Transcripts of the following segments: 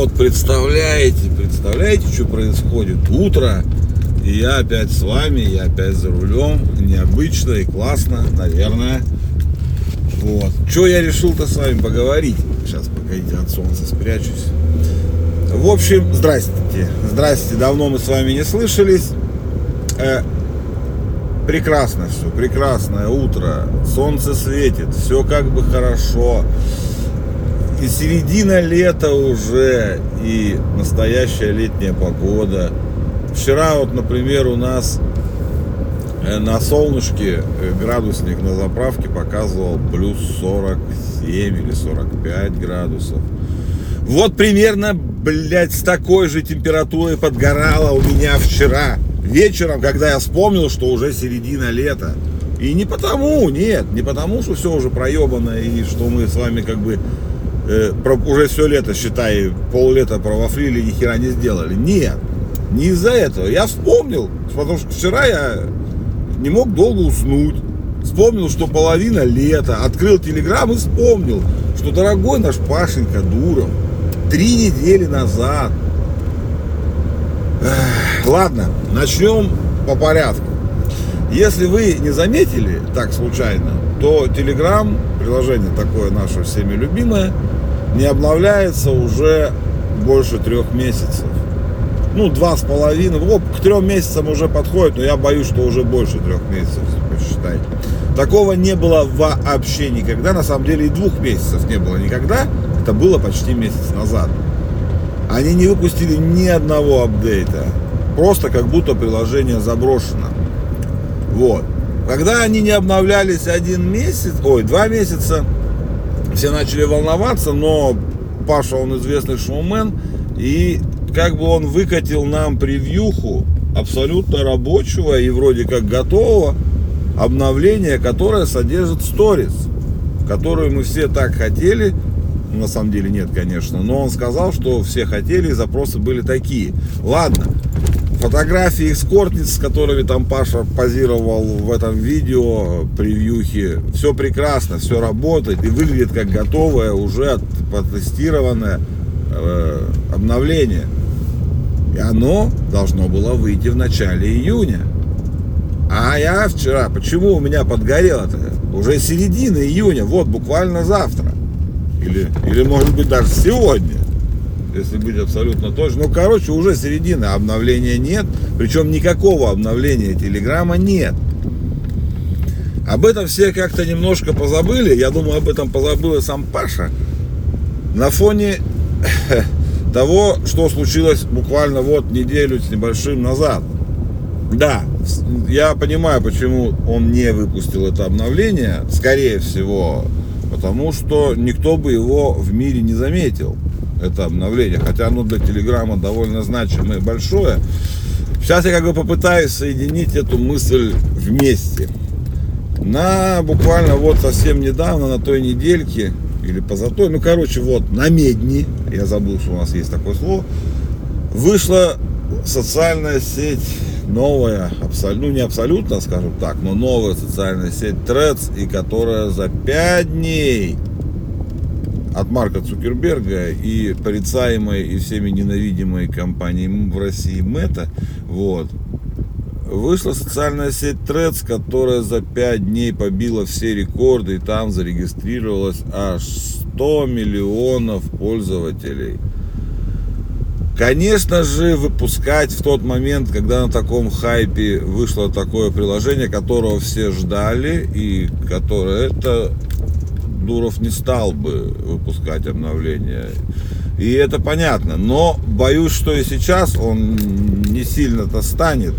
Вот, представляете, представляете, что происходит? Утро, и я опять с вами, я опять за рулем. Необычно и классно, наверное. Вот. Что я решил-то с вами поговорить? Сейчас, погодите, от солнца спрячусь. В общем, здрасте. Здрасте, давно мы с вами не слышались. Э, прекрасно все, прекрасное утро. Солнце светит, все как бы хорошо. И середина лета уже, и настоящая летняя погода. Вчера вот, например, у нас э, на солнышке э, градусник на заправке показывал плюс 47 или 45 градусов. Вот примерно, блядь, с такой же температурой подгорало у меня вчера вечером, когда я вспомнил, что уже середина лета. И не потому, нет, не потому, что все уже проебано и что мы с вами как бы э, про, уже все лето, считай, пол-лета провафлили, ни хера не сделали. Нет, не из-за этого. Я вспомнил, потому что вчера я не мог долго уснуть. Вспомнил, что половина лета. Открыл телеграм и вспомнил, что дорогой наш Пашенька Дуров три недели назад. Эх, ладно, начнем по порядку. Если вы не заметили так случайно, то Telegram, приложение такое наше всеми любимое, не обновляется уже больше трех месяцев ну, два с половиной, вот, к трем месяцам уже подходит, но я боюсь, что уже больше трех месяцев, посчитайте. Такого не было вообще никогда, на самом деле и двух месяцев не было никогда, это было почти месяц назад. Они не выпустили ни одного апдейта, просто как будто приложение заброшено. Вот. Когда они не обновлялись один месяц, ой, два месяца, все начали волноваться, но Паша, он известный шоумен, и как бы он выкатил нам превьюху абсолютно рабочего и вроде как готового обновления, которое содержит сторис, которую мы все так хотели. На самом деле нет, конечно, но он сказал, что все хотели, и запросы были такие. Ладно, фотографии эскортниц, с которыми там Паша позировал в этом видео, превьюхе, все прекрасно, все работает и выглядит как готовое, уже протестированное э, обновление. И оно должно было выйти в начале июня. А я вчера, почему у меня подгорело-то? Уже середина июня, вот буквально завтра. Или, или может быть даже сегодня. Если быть абсолютно точно. Ну, короче, уже середина, обновления нет. Причем никакого обновления телеграмма нет. Об этом все как-то немножко позабыли. Я думаю, об этом позабыл и сам Паша. На фоне того, что случилось буквально вот неделю с небольшим назад. Да, я понимаю, почему он не выпустил это обновление, скорее всего, потому что никто бы его в мире не заметил, это обновление, хотя оно для Телеграма довольно значимое и большое. Сейчас я как бы попытаюсь соединить эту мысль вместе. На буквально вот совсем недавно, на той недельке, или позатой, ну короче, вот на Медни, я забыл, что у нас есть такое слово, вышла социальная сеть новая, абсолютно, ну не абсолютно, скажем так, но новая социальная сеть Threads, и которая за 5 дней от Марка Цукерберга и порицаемой и всеми ненавидимой компанией в России Мета, вот, Вышла социальная сеть Threads, которая за 5 дней побила все рекорды, и там зарегистрировалось аж 100 миллионов пользователей. Конечно же, выпускать в тот момент, когда на таком хайпе вышло такое приложение, которого все ждали, и которое это Дуров не стал бы выпускать обновление. И это понятно. Но боюсь, что и сейчас он не сильно-то станет.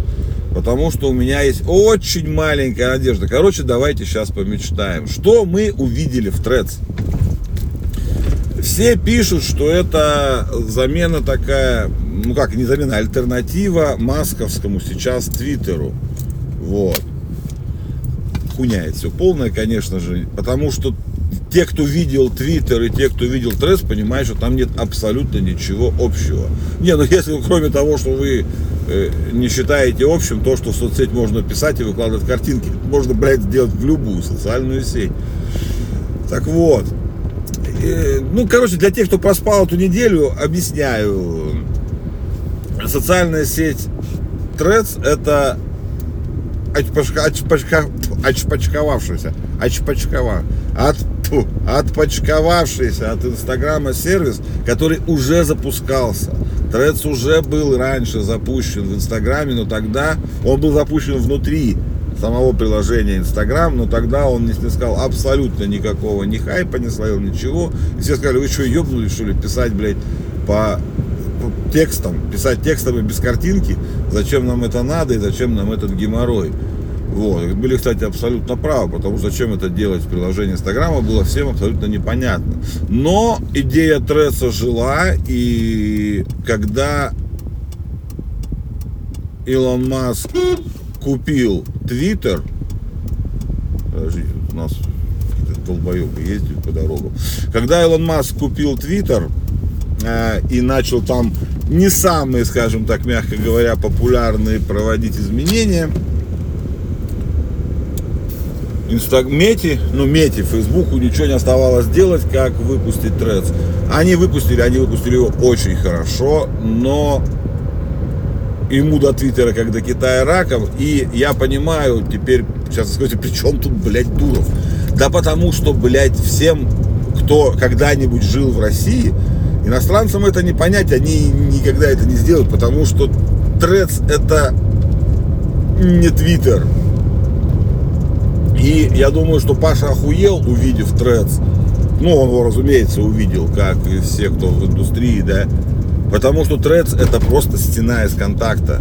Потому что у меня есть очень маленькая надежда. Короче, давайте сейчас помечтаем. Что мы увидели в Threads? Все пишут, что это замена такая, ну как, не замена, а альтернатива масковскому сейчас Твиттеру. Вот. Хуйня это все полная, конечно же, потому что те, кто видел Твиттер и те, кто видел Тресс, понимают, что там нет абсолютно ничего общего. Не, ну если кроме того, что вы э, не считаете общим то, что в соцсеть можно писать и выкладывать картинки, можно, блядь, сделать в любую социальную сеть. Так вот, э, ну, короче, для тех, кто проспал эту неделю, объясняю. Социальная сеть Threads это очпачка, очпачка, очпачковавшийся, очпачкова, от, фу, отпочковавшийся от Инстаграма сервис, который уже запускался. Threads уже был раньше запущен в Инстаграме, но тогда он был запущен внутри самого приложения Инстаграм, но тогда он не снискал абсолютно никакого ни хайпа, не словил ничего. И все сказали, вы что, ебнули, что ли, писать, блядь, по текстом, писать текстом и без картинки, зачем нам это надо и зачем нам этот геморрой. Вот. Были, кстати, абсолютно правы, потому что зачем это делать в приложении Инстаграма, было всем абсолютно непонятно. Но идея Тресса жила, и когда Илон Маск купил Твиттер, подожди, у нас какие-то долбоебы ездят по дорогам. Когда Илон Маск купил Твиттер э, и начал там не самые, скажем так, мягко говоря, популярные проводить изменения, Инстагмети, ну Мети, Фейсбуку ничего не оставалось делать, как выпустить Threads. Они выпустили, они выпустили его очень хорошо, но ему до Твиттера, как до Китая раком. И я понимаю теперь, сейчас вы скажете, при чем тут, блядь, Дуров? Да потому что, блядь, всем, кто когда-нибудь жил в России, иностранцам это не понять, они никогда это не сделают, потому что Трец это не Твиттер. И я думаю, что Паша охуел, увидев Трец. Ну, он его, разумеется, увидел, как и все, кто в индустрии, да. Потому что Threads это просто стена из контакта.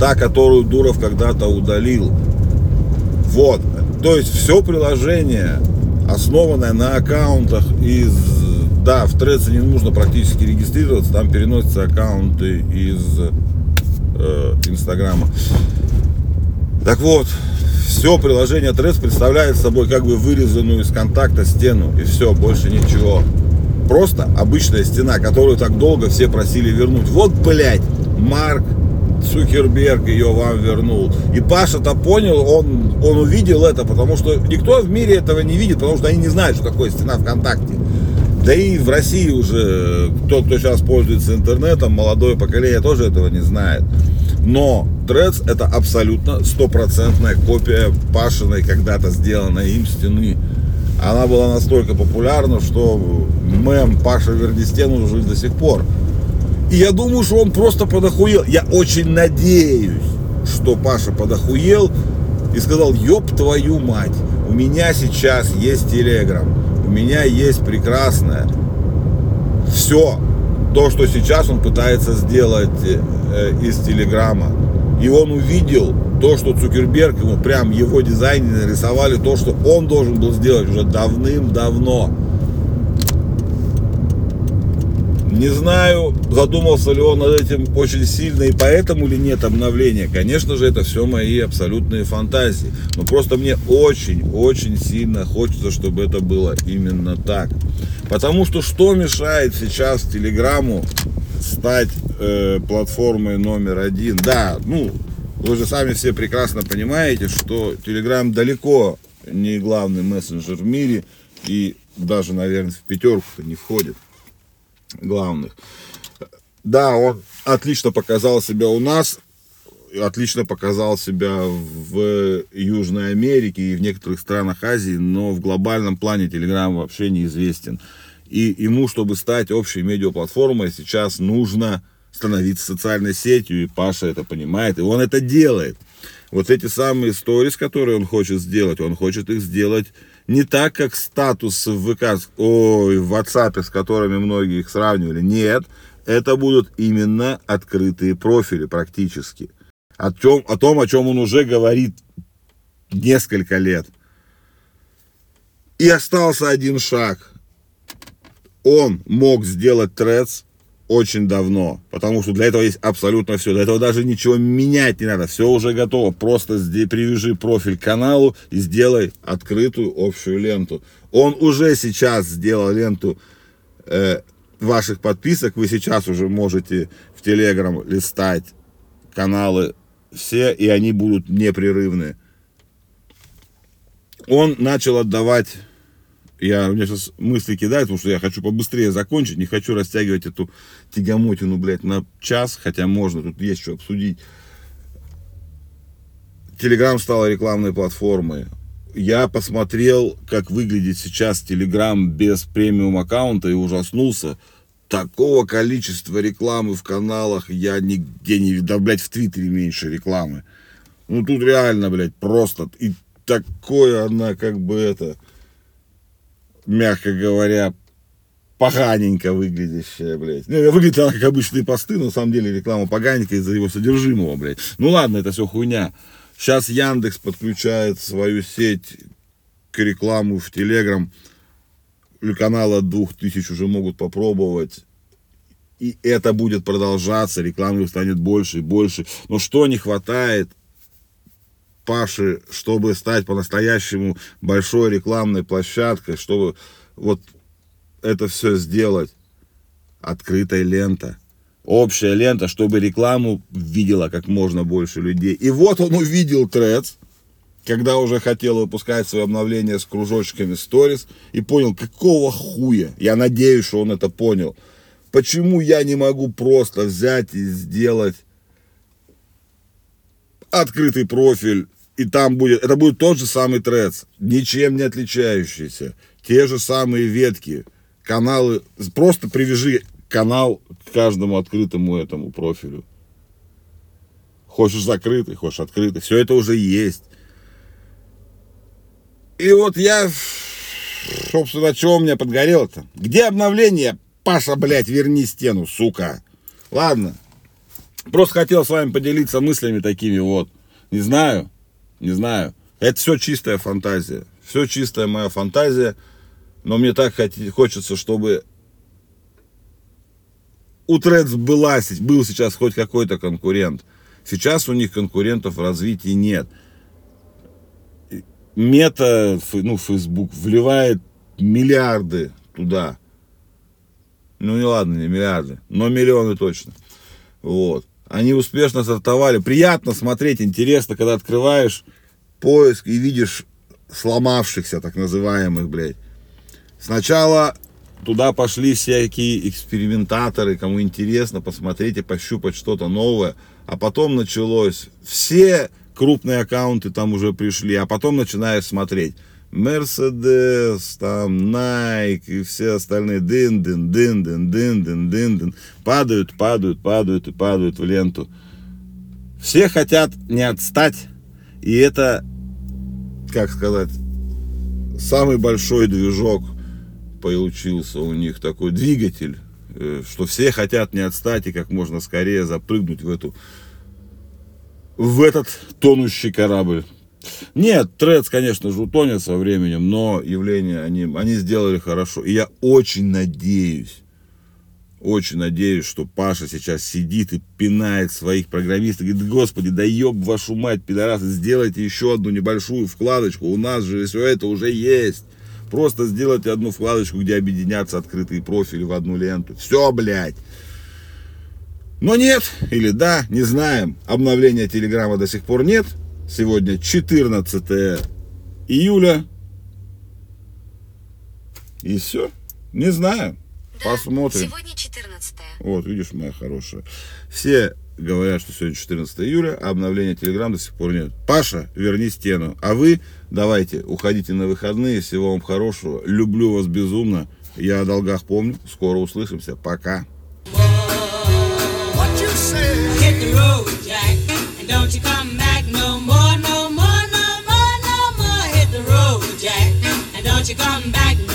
Та, которую Дуров когда-то удалил. Вот. То есть все приложение, основанное на аккаунтах из... Да, в Threads не нужно практически регистрироваться, там переносятся аккаунты из э, Инстаграма. Так вот, все приложение Threads представляет собой как бы вырезанную из контакта стену. И все, больше ничего. Просто обычная стена, которую так долго все просили вернуть. Вот, блядь, Марк Цукерберг ее вам вернул. И Паша-то понял, он, он увидел это, потому что никто в мире этого не видит, потому что они не знают, что такое стена ВКонтакте. Да и в России уже тот, кто сейчас пользуется интернетом, молодое поколение тоже этого не знает. Но Threads это абсолютно стопроцентная копия Пашиной когда-то сделанной им стены она была настолько популярна, что мем Паша верни стену жив до сих пор. И я думаю, что он просто подохуел. Я очень надеюсь, что Паша подохуел и сказал, ёб твою мать, у меня сейчас есть телеграм, у меня есть прекрасное. Все, то, что сейчас он пытается сделать э, из телеграма. И он увидел то, что Цукерберг, ему прям его дизайне нарисовали то, что он должен был сделать уже давным-давно. Не знаю, задумался ли он над этим очень сильно и поэтому ли нет обновления. Конечно же, это все мои абсолютные фантазии. Но просто мне очень-очень сильно хочется, чтобы это было именно так. Потому что что мешает сейчас Телеграму стать э, платформой номер один? Да, ну, вы же сами все прекрасно понимаете, что Telegram далеко не главный мессенджер в мире и даже, наверное, в пятерку-то не входит главных. Да, он отлично показал себя у нас, отлично показал себя в Южной Америке и в некоторых странах Азии, но в глобальном плане Telegram вообще неизвестен. И ему, чтобы стать общей медиаплатформой, сейчас нужно становиться социальной сетью, и Паша это понимает, и он это делает. Вот эти самые сторис, которые он хочет сделать, он хочет их сделать не так, как статус в ВК, ой, в WhatsApp, с которыми многие их сравнивали. Нет, это будут именно открытые профили практически. О, чем, о том, о чем он уже говорит несколько лет. И остался один шаг. Он мог сделать трец очень давно, потому что для этого есть абсолютно все. Для этого даже ничего менять не надо, все уже готово. Просто привяжи профиль к каналу и сделай открытую общую ленту. Он уже сейчас сделал ленту э, ваших подписок. Вы сейчас уже можете в Телеграм листать каналы все, и они будут непрерывны. Он начал отдавать Я, у меня сейчас мысли кидают, потому что я хочу побыстрее закончить, не хочу растягивать эту тягомотину, блядь, на час, хотя можно, тут есть что обсудить. Телеграм стала рекламной платформой. Я посмотрел, как выглядит сейчас Телеграм без премиум аккаунта и ужаснулся. Такого количества рекламы в каналах я нигде не видел. Да, блядь, в Твиттере меньше рекламы. Ну, тут реально, блядь, просто. И такое она, как бы, это, мягко говоря, поганенько выглядящая, блядь. Ну, выглядит она как обычные посты, но на самом деле реклама поганенькая из-за его содержимого, блядь. Ну ладно, это все хуйня. Сейчас Яндекс подключает свою сеть к рекламу в Телеграм канала двух тысяч уже могут попробовать. И это будет продолжаться, рекламы станет больше и больше. Но что не хватает Паши, чтобы стать по-настоящему большой рекламной площадкой, чтобы вот это все сделать? Открытая лента. Общая лента, чтобы рекламу видела как можно больше людей. И вот он увидел Трец, когда уже хотел выпускать свое обновление с кружочками сторис и понял, какого хуя, я надеюсь, что он это понял, почему я не могу просто взять и сделать открытый профиль, и там будет, это будет тот же самый трец, ничем не отличающийся, те же самые ветки, каналы, просто привяжи канал к каждому открытому этому профилю. Хочешь закрытый, хочешь открытый, все это уже есть. И вот я, собственно, что у меня подгорело-то? Где обновление? Паша, блядь, верни стену, сука. Ладно. Просто хотел с вами поделиться мыслями такими вот. Не знаю, не знаю. Это все чистая фантазия. Все чистая моя фантазия. Но мне так хочется, чтобы у Threads была, был сейчас хоть какой-то конкурент. Сейчас у них конкурентов в развитии нет мета, ну, Facebook вливает миллиарды туда. Ну, не ладно, не миллиарды, но миллионы точно. Вот. Они успешно стартовали. Приятно смотреть, интересно, когда открываешь поиск и видишь сломавшихся, так называемых, блядь. Сначала туда пошли всякие экспериментаторы, кому интересно посмотреть и пощупать что-то новое. А потом началось. Все крупные аккаунты там уже пришли, а потом начинаешь смотреть. Мерседес, там, Найк и все остальные дын-дын, дын-дын, дын-дын, дын-дын, падают, падают, падают и падают в ленту. Все хотят не отстать, и это, как сказать, самый большой движок получился у них, такой двигатель, э, что все хотят не отстать и как можно скорее запрыгнуть в эту в этот тонущий корабль. Нет, Трец, конечно же, утонет со временем, но явление они, они сделали хорошо. И я очень надеюсь, очень надеюсь, что Паша сейчас сидит и пинает своих программистов. Говорит, господи, да еб вашу мать, пидорасы, сделайте еще одну небольшую вкладочку. У нас же все это уже есть. Просто сделайте одну вкладочку, где объединятся открытые профили в одну ленту. Все, блядь. Но нет, или да, не знаем. Обновления Телеграма до сих пор нет. Сегодня 14 июля. И все. Не знаю. Да, Посмотрим. Сегодня 14 Вот, видишь, моя хорошая. Все говорят, что сегодня 14 июля, а обновления Телеграм до сих пор нет. Паша, верни стену. А вы давайте, уходите на выходные. Всего вам хорошего. Люблю вас безумно. Я о долгах помню. Скоро услышимся. Пока. hit the road, you come back